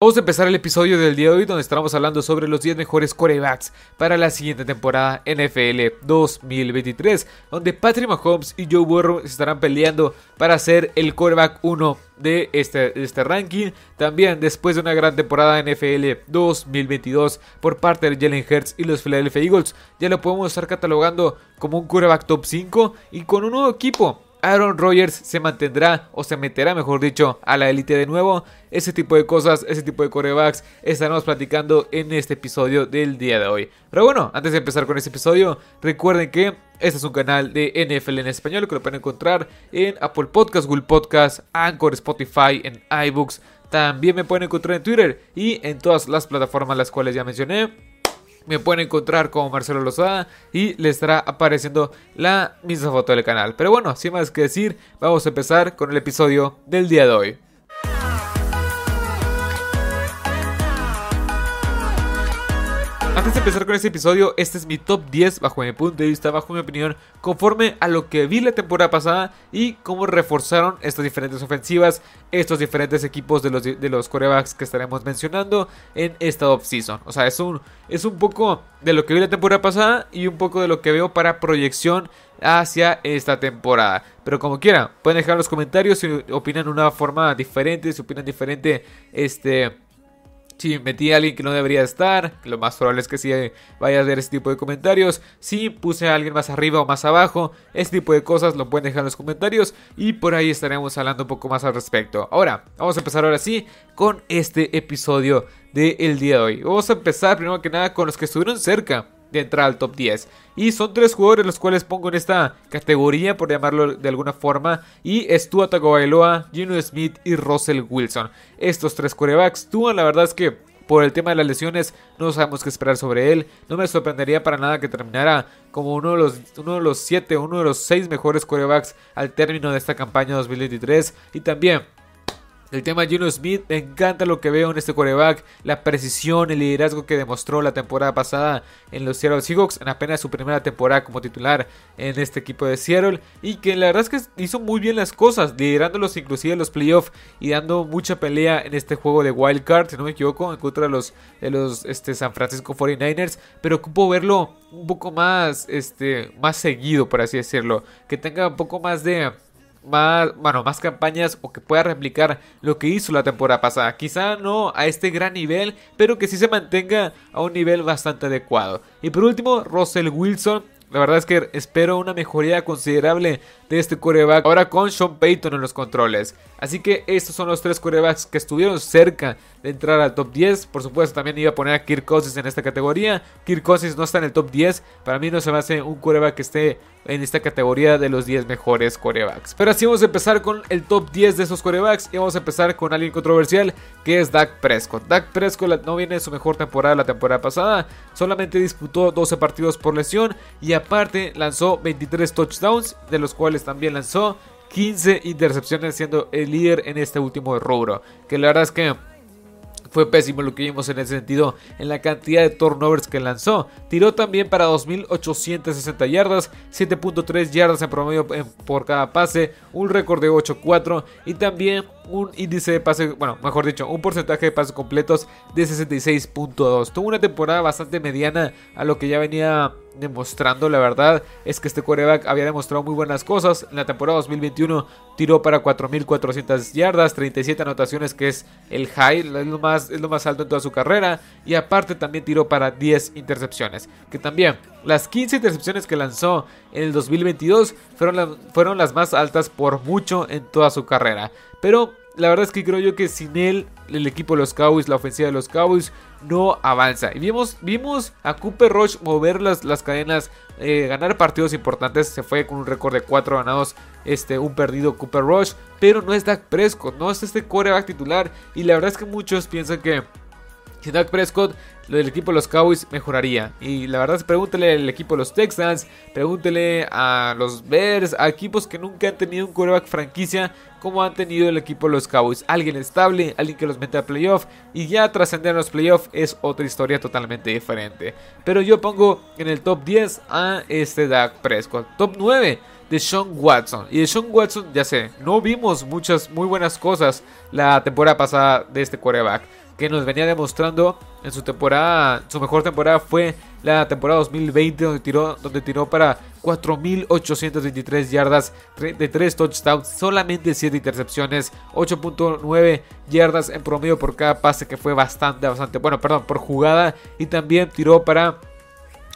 Vamos a empezar el episodio del día de hoy donde estaremos hablando sobre los 10 mejores corebacks para la siguiente temporada NFL 2023, donde Patrick Mahomes y Joe Burrow estarán peleando para ser el coreback 1 de este, este ranking. También después de una gran temporada NFL 2022 por parte de Jalen Hurts y los Philadelphia Eagles, ya lo podemos estar catalogando como un coreback top 5 y con un nuevo equipo Aaron Rodgers se mantendrá o se meterá, mejor dicho, a la élite de nuevo. Ese tipo de cosas, ese tipo de corebacks estaremos platicando en este episodio del día de hoy. Pero bueno, antes de empezar con este episodio, recuerden que este es un canal de NFL en español que lo pueden encontrar en Apple Podcasts, Google Podcasts, Anchor, Spotify, en iBooks. También me pueden encontrar en Twitter y en todas las plataformas las cuales ya mencioné me pueden encontrar como Marcelo Lozada y le estará apareciendo la misma foto del canal. Pero bueno, sin más que decir, vamos a empezar con el episodio del día de hoy. Antes de empezar con este episodio, este es mi top 10 bajo mi punto de vista, bajo mi opinión, conforme a lo que vi la temporada pasada y cómo reforzaron estas diferentes ofensivas, estos diferentes equipos de los, de los corebacks que estaremos mencionando en esta offseason. O sea, es un, es un poco de lo que vi la temporada pasada y un poco de lo que veo para proyección hacia esta temporada. Pero como quieran, pueden dejar en los comentarios si opinan de una forma diferente, si opinan diferente, este si metí a alguien que no debería estar, lo más probable es que sí vaya a ver este tipo de comentarios. Si puse a alguien más arriba o más abajo, este tipo de cosas lo pueden dejar en los comentarios y por ahí estaremos hablando un poco más al respecto. Ahora, vamos a empezar ahora sí con este episodio del día de hoy. Vamos a empezar primero que nada con los que estuvieron cerca de entrar al top 10. Y son tres jugadores los cuales pongo en esta categoría, por llamarlo de alguna forma. Y es Tua Tagovailoa, Gino Smith y Russell Wilson. Estos tres corebacks. Tua la verdad es que por el tema de las lesiones no sabemos qué esperar sobre él. No me sorprendería para nada que terminara como uno de los, uno de los siete, uno de los seis mejores corebacks al término de esta campaña 2023. Y también el tema Gino Smith, me encanta lo que veo en este coreback, la precisión, el liderazgo que demostró la temporada pasada en los Seattle Seahawks, en apenas su primera temporada como titular en este equipo de Seattle, y que la verdad es que hizo muy bien las cosas, liderándolos inclusive en los playoffs y dando mucha pelea en este juego de Wild Card, si no me equivoco, en contra de los, de los este, San Francisco 49ers, pero ocupo verlo un poco más, este, más seguido, por así decirlo, que tenga un poco más de más, bueno, más campañas o que pueda replicar lo que hizo la temporada pasada. Quizá no a este gran nivel, pero que sí se mantenga a un nivel bastante adecuado. Y por último, Russell Wilson. La verdad es que espero una mejoría considerable de este coreback ahora con Sean Payton en los controles. Así que estos son los tres corebacks que estuvieron cerca de entrar al top 10. Por supuesto, también iba a poner a Kirk en esta categoría. Kirk no está en el top 10. Para mí no se me hace un coreback que esté en esta categoría de los 10 mejores corebacks. Pero así vamos a empezar con el top 10 de esos corebacks. Y vamos a empezar con alguien controversial que es Dak Prescott. Dak Prescott no viene de su mejor temporada la temporada pasada. Solamente disputó 12 partidos por lesión. Y aparte lanzó 23 touchdowns, de los cuales también lanzó 15 intercepciones siendo el líder en este último rubro. Que la verdad es que fue pésimo lo que vimos en ese sentido en la cantidad de turnovers que lanzó. Tiró también para 2.860 yardas, 7.3 yardas en promedio por cada pase, un récord de 8.4 y también un índice de pase, bueno, mejor dicho, un porcentaje de pases completos de 66.2. Tuvo una temporada bastante mediana a lo que ya venía demostrando, la verdad es que este coreback había demostrado muy buenas cosas. En la temporada 2021 tiró para 4.400 yardas, 37 anotaciones que es el high, es lo, más, es lo más alto en toda su carrera. Y aparte también tiró para 10 intercepciones, que también las 15 intercepciones que lanzó en el 2022 fueron, fueron las más altas por mucho en toda su carrera. Pero la verdad es que creo yo que sin él, el equipo de los Cowboys, la ofensiva de los Cowboys, no avanza. Y vimos, vimos a Cooper Rush mover las, las cadenas, eh, ganar partidos importantes. Se fue con un récord de 4 ganados, este, un perdido Cooper Rush. Pero no es Dak Prescott, no es este coreback titular. Y la verdad es que muchos piensan que si Dak Prescott, lo del equipo de los Cowboys mejoraría. Y la verdad pregúntele al equipo de los Texans, pregúntele a los Bears, a equipos que nunca han tenido un quarterback franquicia como han tenido el equipo de los Cowboys. Alguien estable, alguien que los mete a playoff y ya trascender los playoffs es otra historia totalmente diferente. Pero yo pongo en el top 10 a este Dak Prescott. Top 9 de Sean Watson. Y de Sean Watson, ya sé, no vimos muchas muy buenas cosas la temporada pasada de este quarterback. Que nos venía demostrando en su temporada, su mejor temporada fue la temporada 2020 donde tiró, donde tiró para 4.823 yardas de 3 touchdowns, solamente 7 intercepciones, 8.9 yardas en promedio por cada pase que fue bastante, bastante bueno, perdón, por jugada y también tiró para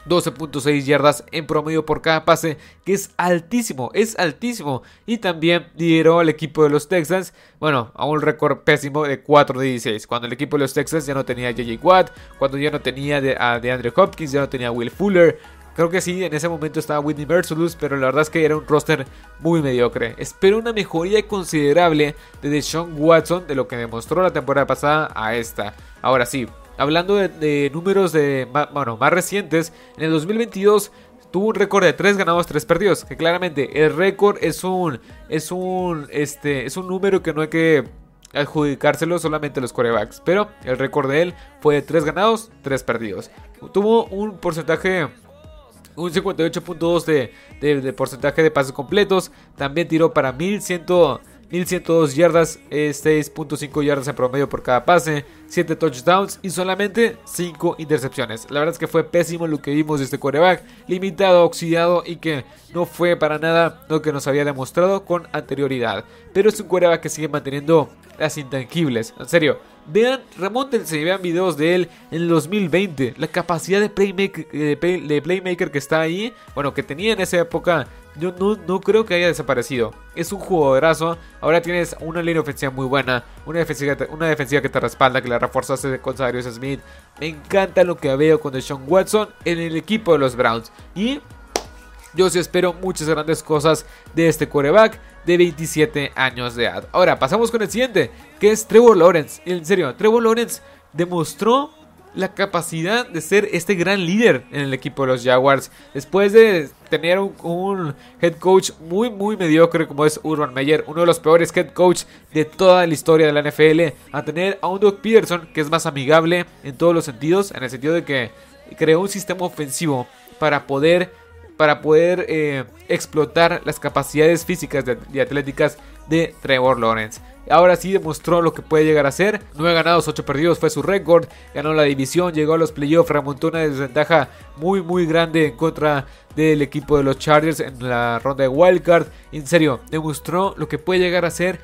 12.6 yardas en promedio por cada pase, que es altísimo, es altísimo. Y también lideró al equipo de los Texans, bueno, a un récord pésimo de 4 de 16. Cuando el equipo de los Texans ya no tenía JJ Watt, cuando ya no tenía de, a DeAndre Hopkins, ya no tenía a Will Fuller. Creo que sí, en ese momento estaba Whitney Mercilus, pero la verdad es que era un roster muy mediocre. Espero una mejoría considerable de Deshaun Watson de lo que demostró la temporada pasada a esta. Ahora sí, hablando de, números de, bueno, más recientes, en el 2022 tuvo un récord de 3 ganados, 3 perdidos. Que claramente el récord es un, es un, este, es un número que no hay que adjudicárselo solamente a los corebacks. Pero el récord de él fue de 3 ganados, 3 perdidos. Tuvo un porcentaje un 58.2 de, de, de, porcentaje de pases completos. También tiró para 1100, 1102 yardas, 6.5 yardas en promedio por cada pase, 7 touchdowns y solamente 5 intercepciones. La verdad es que fue pésimo lo que vimos de este coreback, limitado, oxidado y que no fue para nada lo que nos había demostrado con anterioridad. Pero es un coreback que sigue manteniendo las intangibles. En serio, vean, remontense y vean videos de él en el 2020. La capacidad playmaker, de, playmaker que está ahí, bueno, que tenía en esa época, yo no, creo que haya desaparecido. Es un jugadorazo. Ahora tienes una línea ofensiva muy buena, una defensiva, una defensiva que te respalda, que la reforzaste con Cyrus Smith. Me encanta lo que veo con Deshaun Watson en el equipo de los Browns. Y yo sí espero muchas grandes cosas de este quarterback de 27 años de edad. Ahora, pasamos con el siguiente, que es Trevor Lawrence. En serio, Trevor Lawrence demostró la capacidad de ser este gran líder en el equipo de los Jaguars. Después de tener un, head coach muy, muy mediocre como es Urban Meyer, uno de los peores head coach de toda la historia de la NFL, a tener a un Doug Peterson que es más amigable en todos los sentidos, en el sentido de que creó un sistema ofensivo para poder para poder eh, explotar las capacidades físicas y atléticas de Trevor Lawrence. Ahora sí demostró lo que puede llegar a ser. 9 ganados, 8 perdidos fue su récord. Ganó la división, llegó a los playoffs, remontó una desventaja muy muy grande en contra del equipo de los Chargers en la ronda de wildcard. En serio, demostró lo que puede llegar a ser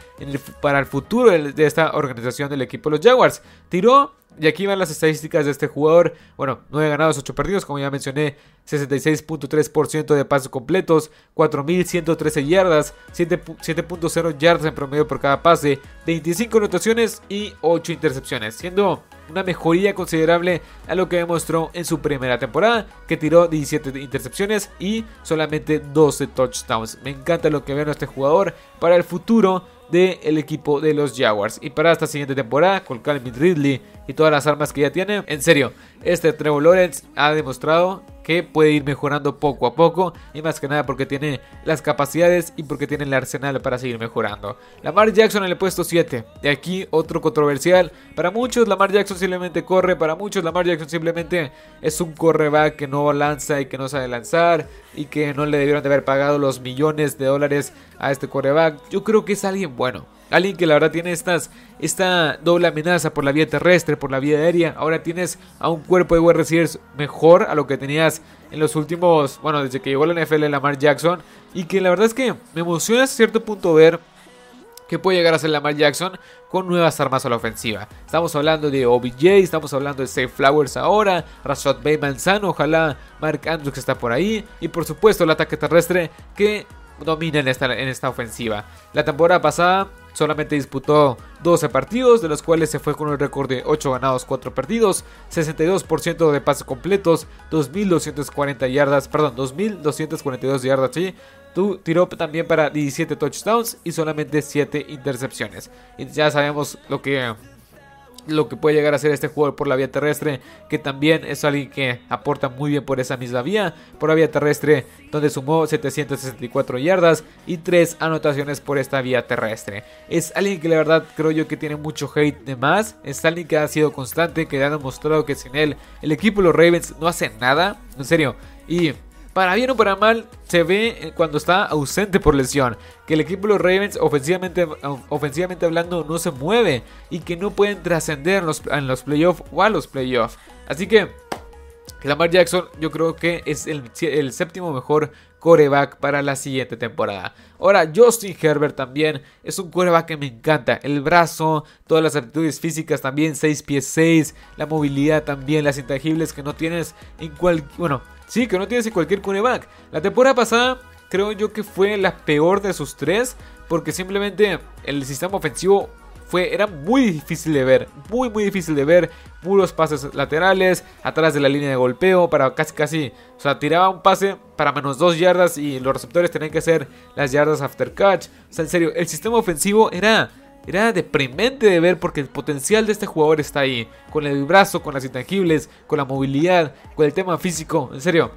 para el futuro de esta organización del equipo de los Jaguars. Tiró y aquí van las estadísticas de este jugador. Bueno, 9 ganados, 8 perdidos, como ya mencioné. 66.3% de pasos completos, 4.113 yardas, 7.0 yardas en promedio por cada pase, 25 anotaciones y 8 intercepciones, siendo una mejoría considerable a lo que demostró en su primera temporada, que tiró 17 intercepciones y solamente 12 touchdowns. Me encanta lo que veo en este jugador para el futuro del equipo de los Jaguars. Y para esta siguiente temporada, con Calvin Ridley y todas las armas que ya tiene, en serio, este Trevor Lawrence ha demostrado que puede ir mejorando poco a poco y más que nada porque tiene las capacidades y porque tiene el arsenal para seguir mejorando. Lamar Jackson en el puesto 7. De aquí otro controversial. Para muchos Lamar Jackson simplemente corre, para muchos Lamar Jackson simplemente es un correback que no lanza y que no sabe lanzar y que no le debieron de haber pagado los millones de dólares a este correback. Yo creo que es alguien bueno. Alguien que la verdad tiene estas, esta doble amenaza por la vía terrestre, por la vía aérea. Ahora tienes a un cuerpo de wide mejor a lo que tenías en los últimos, bueno, desde que llegó la NFL Lamar Jackson. Y que la verdad es que me emociona a cierto punto ver que puede llegar a ser Lamar Jackson con nuevas armas a la ofensiva. Estamos hablando de OBJ, estamos hablando de Safe Flowers ahora, Rashad Bateman sano, ojalá Mark Andrews que está por ahí. Y por supuesto el ataque terrestre que domina en esta, en esta ofensiva. La temporada pasada solamente disputó 12 partidos, de los cuales se fue con un récord de 8 ganados, 4 perdidos, 62% de pases completos, 2240 yardas, perdón, 2242 yardas, sí. tiró también para 17 touchdowns y solamente 7 intercepciones. Y ya sabemos lo que lo que puede llegar a ser este jugador por la vía terrestre, que también es alguien que aporta muy bien por esa misma vía, por la vía terrestre, donde sumó 764 yardas y 3 anotaciones por esta vía terrestre. Es alguien que la verdad creo yo que tiene mucho hate de más, es alguien que ha sido constante, que ha demostrado que sin él el equipo de los Ravens no hace nada, en serio, y para bien o para mal, se ve cuando está ausente por lesión. Que el equipo de los Ravens, ofensivamente, ofensivamente hablando, no se mueve. Y que no pueden trascender en los, playoffs o a los playoffs. Así que Lamar Jackson yo creo que es el, séptimo mejor coreback para la siguiente temporada. Ahora, Justin Herbert también es un coreback que me encanta. El brazo, todas las aptitudes físicas también, 6 pies 6, la movilidad también, las intangibles que no tienes en cualquier... Bueno, sí, que no tienes en cualquier coreback. La temporada pasada creo yo que fue la peor de sus tres, porque simplemente el sistema ofensivo fue, era muy difícil de ver, muy muy difícil de ver, puros pases laterales, atrás de la línea de golpeo, para casi casi, o sea, tiraba un pase para menos dos yardas y los receptores tenían que hacer las yardas after catch, o sea, en serio, el sistema ofensivo era... Era deprimente de ver porque el potencial de este jugador está ahí. Con el brazo, con las intangibles, con la movilidad, con el tema físico. En serio,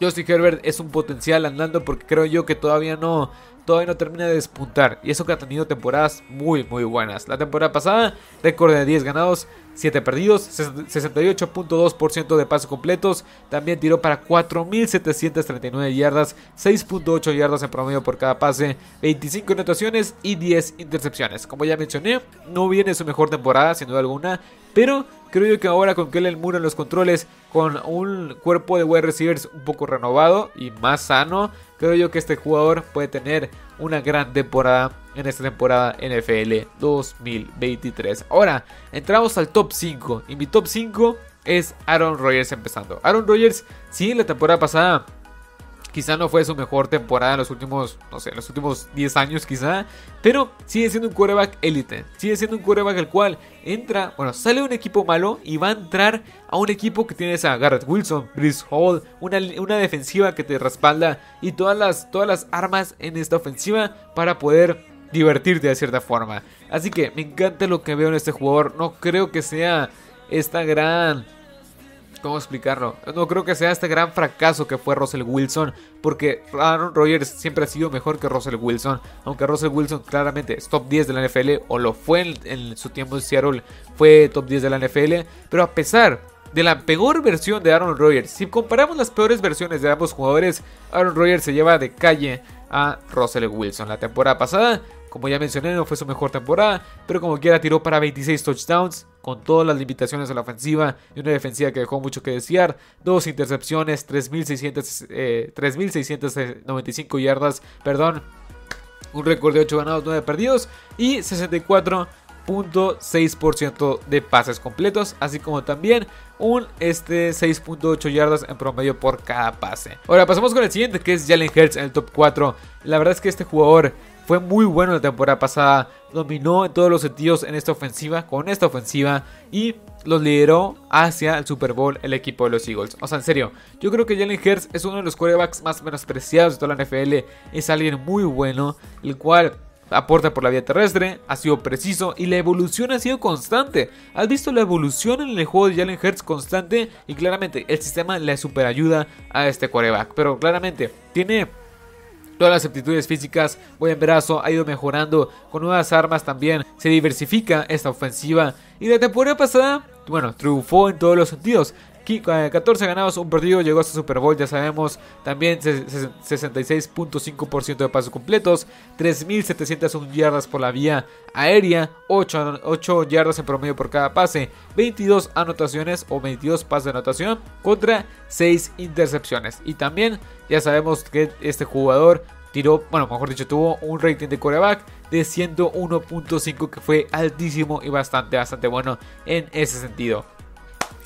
Justin Herbert es un potencial andando porque creo yo que todavía no, todavía no termina de despuntar. Y eso que ha tenido temporadas muy, muy buenas. La temporada pasada, récord de 10 ganados, 7 perdidos, 68.2% de pasos completos. También tiró para 4.739 yardas, 6.8 yardas en promedio por cada pase, 25 anotaciones y 10 intercepciones. Como ya mencioné, no viene su mejor temporada, sin duda alguna. Pero creo yo que ahora con Kellen Moore en los controles, con un cuerpo de wide receivers un poco renovado y más sano, creo yo que este jugador puede tener una gran temporada en esta temporada NFL 2023. Ahora, entramos al top 5 y mi top 5 es Aaron Rodgers empezando. Aaron Rodgers, sí, la temporada pasada Quizá no fue su mejor temporada en los últimos, no sé, los últimos 10 años quizá. Pero sigue siendo un quarterback élite. Sigue siendo un quarterback el cual entra, bueno, sale un equipo malo y va a entrar a un equipo que tienes a Garrett Wilson, Chris Hall, una, una defensiva que te respalda y todas las, todas las armas en esta ofensiva para poder divertirte de cierta forma. Así que me encanta lo que veo en este jugador. No creo que sea esta gran ¿Cómo explicarlo? No creo que sea este gran fracaso que fue Russell Wilson, porque Aaron Rodgers siempre ha sido mejor que Russell Wilson, aunque Russell Wilson claramente es top 10 de la NFL, o lo fue en, su tiempo en Seattle, fue top 10 de la NFL, pero a pesar de la peor versión de Aaron Rodgers, si comparamos las peores versiones de ambos jugadores, Aaron Rodgers se lleva de calle a Russell Wilson. La temporada pasada como ya mencioné, no fue su mejor temporada, pero como quiera tiró para 26 touchdowns, con todas las limitaciones de la ofensiva y una defensiva que dejó mucho que desear. Dos intercepciones, 3.695 eh, yardas, perdón, un récord de 8 ganados, 9 perdidos y 64.6% de pases completos, así como también un este 6.8 yardas en promedio por cada pase. Ahora pasamos con el siguiente que es Jalen Hurts en el top 4. La verdad es que este jugador fue muy bueno la temporada pasada, dominó en todos los sentidos en esta ofensiva, con esta ofensiva y los lideró hacia el Super Bowl el equipo de los Eagles. O sea, en serio, yo creo que Jalen Hurts es uno de los quarterbacks más menospreciados de toda la NFL, es alguien muy bueno, el cual aporta por la vía terrestre, ha sido preciso y la evolución ha sido constante. Has visto la evolución en el juego de Jalen Hurts constante y claramente el sistema le super ayuda a este quarterback. Pero claramente tiene todas las aptitudes físicas, buen brazo, ha ido mejorando con nuevas armas también, se diversifica esta ofensiva y la temporada pasada, bueno, triunfó en todos los sentidos. 14 ganados, un partido, llegó hasta Super Bowl, ya sabemos. También 66.5% de pasos completos, 3.701 yardas por la vía aérea, 8, 8, yardas en promedio por cada pase, 22 anotaciones o 22 pases de anotación contra 6 intercepciones. Y también ya sabemos que este jugador tiró, bueno, mejor dicho, tuvo un rating de coreback de 101.5 que fue altísimo y bastante, bastante bueno en ese sentido.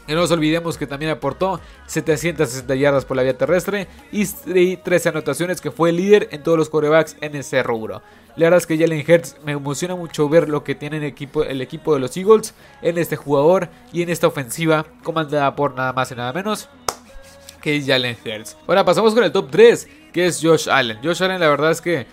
Y no nos olvidemos que también aportó 760 yardas por la vía terrestre y 13 anotaciones que fue líder en todos los corebacks en ese rubro. La verdad es que Jalen Hurts me emociona mucho ver lo que tiene el equipo, el equipo de los Eagles en este jugador y en esta ofensiva comandada por nada más y nada menos que Jalen Hurts. Ahora pasamos con el top 3 que es Josh Allen. Josh Allen la verdad es que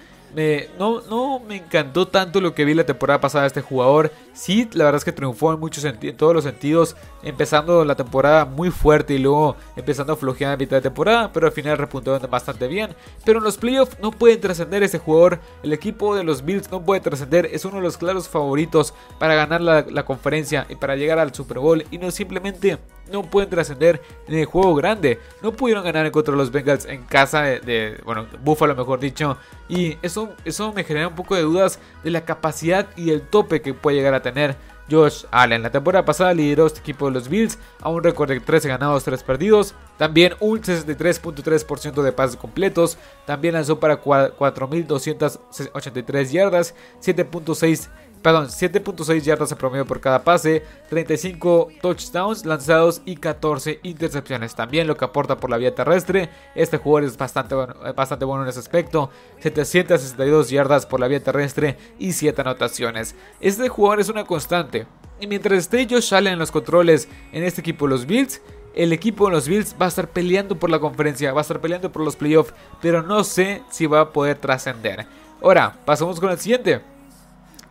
no, no me encantó tanto lo que vi la temporada pasada de este jugador. Sí, la verdad es que triunfó en, muchos en todos los sentidos. Empezando la temporada muy fuerte y luego empezando a flojear a mitad de temporada. Pero al final repuntó bastante bien. Pero en los playoffs no pueden trascender este jugador. El equipo de los Bills no puede trascender. Es uno de los claros favoritos para ganar la, la conferencia y para llegar al Super Bowl. Y no simplemente no pueden trascender en el juego grande. No pudieron ganar contra de los Bengals en casa de, bueno, Buffalo mejor dicho. Y eso, eso me genera un poco de dudas de la capacidad y el tope que puede llegar a tener Josh Allen. La temporada pasada lideró este equipo de los Bills a un récord de 13 ganados, 3 perdidos. También un 63.3% de pases completos. También lanzó para 4.283 yardas, 7.6 perdón, 7.6 yardas a promedio por cada pase, 35 touchdowns lanzados y 14 intercepciones. También lo que aporta por la vía terrestre. Este jugador es bastante bueno, eh, bastante bueno en ese aspecto. 762 yardas por la vía terrestre y 7 anotaciones. Este jugador es una constante. Y mientras esté Josh Allen en los controles en este equipo los Bills, el equipo de los Bills va a estar peleando por la conferencia, va a estar peleando por los playoffs, pero no sé si va a poder trascender. Ahora, pasamos con el siguiente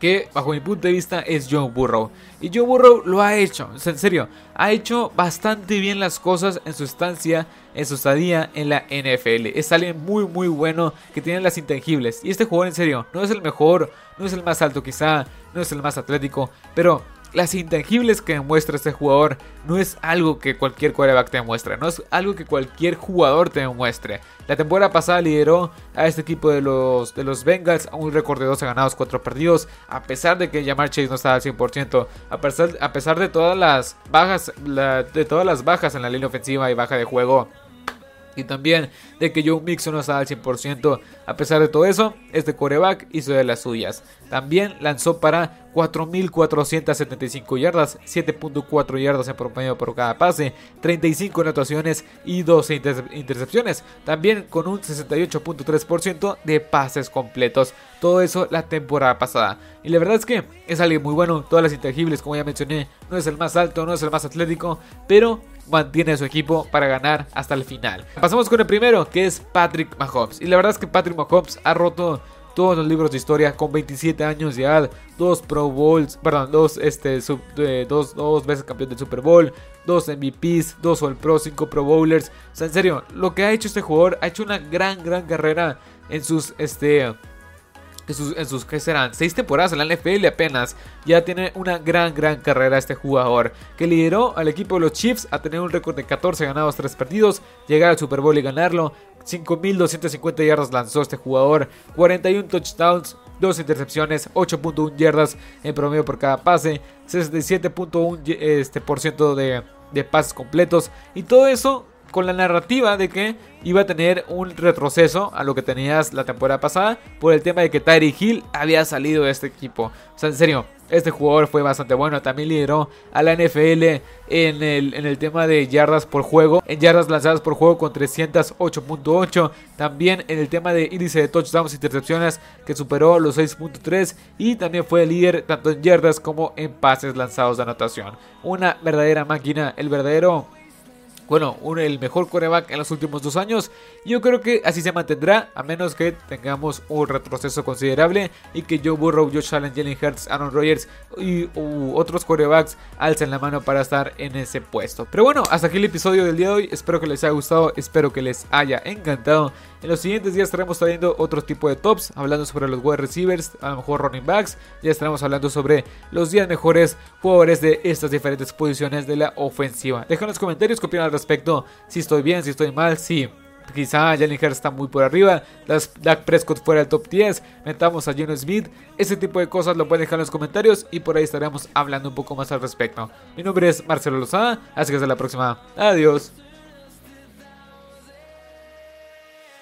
que bajo mi punto de vista es Joe Burrow. Y Joe Burrow lo ha hecho, en serio, ha hecho bastante bien las cosas en su estancia, en su estadía en la NFL. Es alguien muy muy bueno que tiene las intangibles. Y este jugador en serio, no es el mejor, no es el más alto quizá, no es el más atlético, pero las intangibles que demuestra este jugador no es algo que cualquier quarterback te demuestre, no es algo que cualquier jugador te demuestre. La temporada pasada lideró a este equipo de los, de los Bengals a un récord de 12 ganados, 4 perdidos, a pesar de que Jamar Chase no estaba al 100%, a pesar, a pesar de todas las bajas, de todas las bajas en la línea ofensiva y baja de juego y también de que Joe Mixon no estaba al 100%. A pesar de todo eso, este coreback hizo de las suyas. También lanzó para 4.475 yardas, 7.4 yardas en promedio por cada pase, 35 anotaciones y 12 intercepciones. También con un 68.3% de pases completos. Todo eso la temporada pasada. Y la verdad es que es alguien muy bueno. Todas las intangibles, como ya mencioné, no es el más alto, no es el más atlético, pero mantiene a su equipo para ganar hasta el final. Pasamos con el primero, que es Patrick Mahomes. Y la verdad es que Patrick Mahomes ha roto todos los libros de historia con 27 años de edad, dos Pro Bowls, perdón, dos, este, dos, dos veces campeón del Super Bowl, dos MVPs, dos All Pro, cinco Pro Bowlers. O sea, en serio, lo que ha hecho este jugador, ha hecho una gran, gran carrera en sus, este, en sus, ¿qué serán? Seis temporadas en la NFL apenas. Ya tiene una gran, gran carrera este jugador. Que lideró al equipo de los Chiefs a tener un récord de 14 ganados, 3 perdidos. Llegar al Super Bowl y ganarlo. 5.250 yardas lanzó este jugador. 41 touchdowns. 2 intercepciones, 8.1 yardas en promedio por cada pase, 67.1% este, de, de pases completos. Y todo eso con la narrativa de que iba a tener un retroceso a lo que tenías la temporada pasada por el tema de que Tyree Hill había salido de este equipo. O sea, en serio, este jugador fue bastante bueno. También lideró a la NFL en el, en el tema de yardas por juego. En yardas lanzadas por juego con 308.8. También en el tema de índice de touchdowns y intercepciones que superó los 6.3. Y también fue líder tanto en yardas como en pases lanzados de anotación. Una verdadera máquina. El verdadero bueno, el mejor coreback en los últimos dos años. Yo creo que así se mantendrá, a menos que tengamos un retroceso considerable y que Joe Burrow, Josh Allen, Jalen Hurts, Aaron Rodgers y otros corebacks alcen la mano para estar en ese puesto. Pero bueno, hasta aquí el episodio del día de hoy. Espero que les haya gustado, espero que les haya encantado. En los siguientes días estaremos trayendo otro tipo de tops, hablando sobre los wide receivers, a lo mejor running backs. Ya estaremos hablando sobre los 10 mejores jugadores de estas diferentes posiciones de la ofensiva. Dejen en los comentarios qué opinan al respecto, si estoy bien, si estoy mal, si quizá Jalen Hurts está muy por arriba, Dak Prescott fuera del top 10, metamos a Geno Smith, ese tipo de cosas lo pueden dejar en los comentarios y por ahí estaremos hablando un poco más al respecto. Mi nombre es Marcelo Lozada, así que hasta la próxima. Adiós.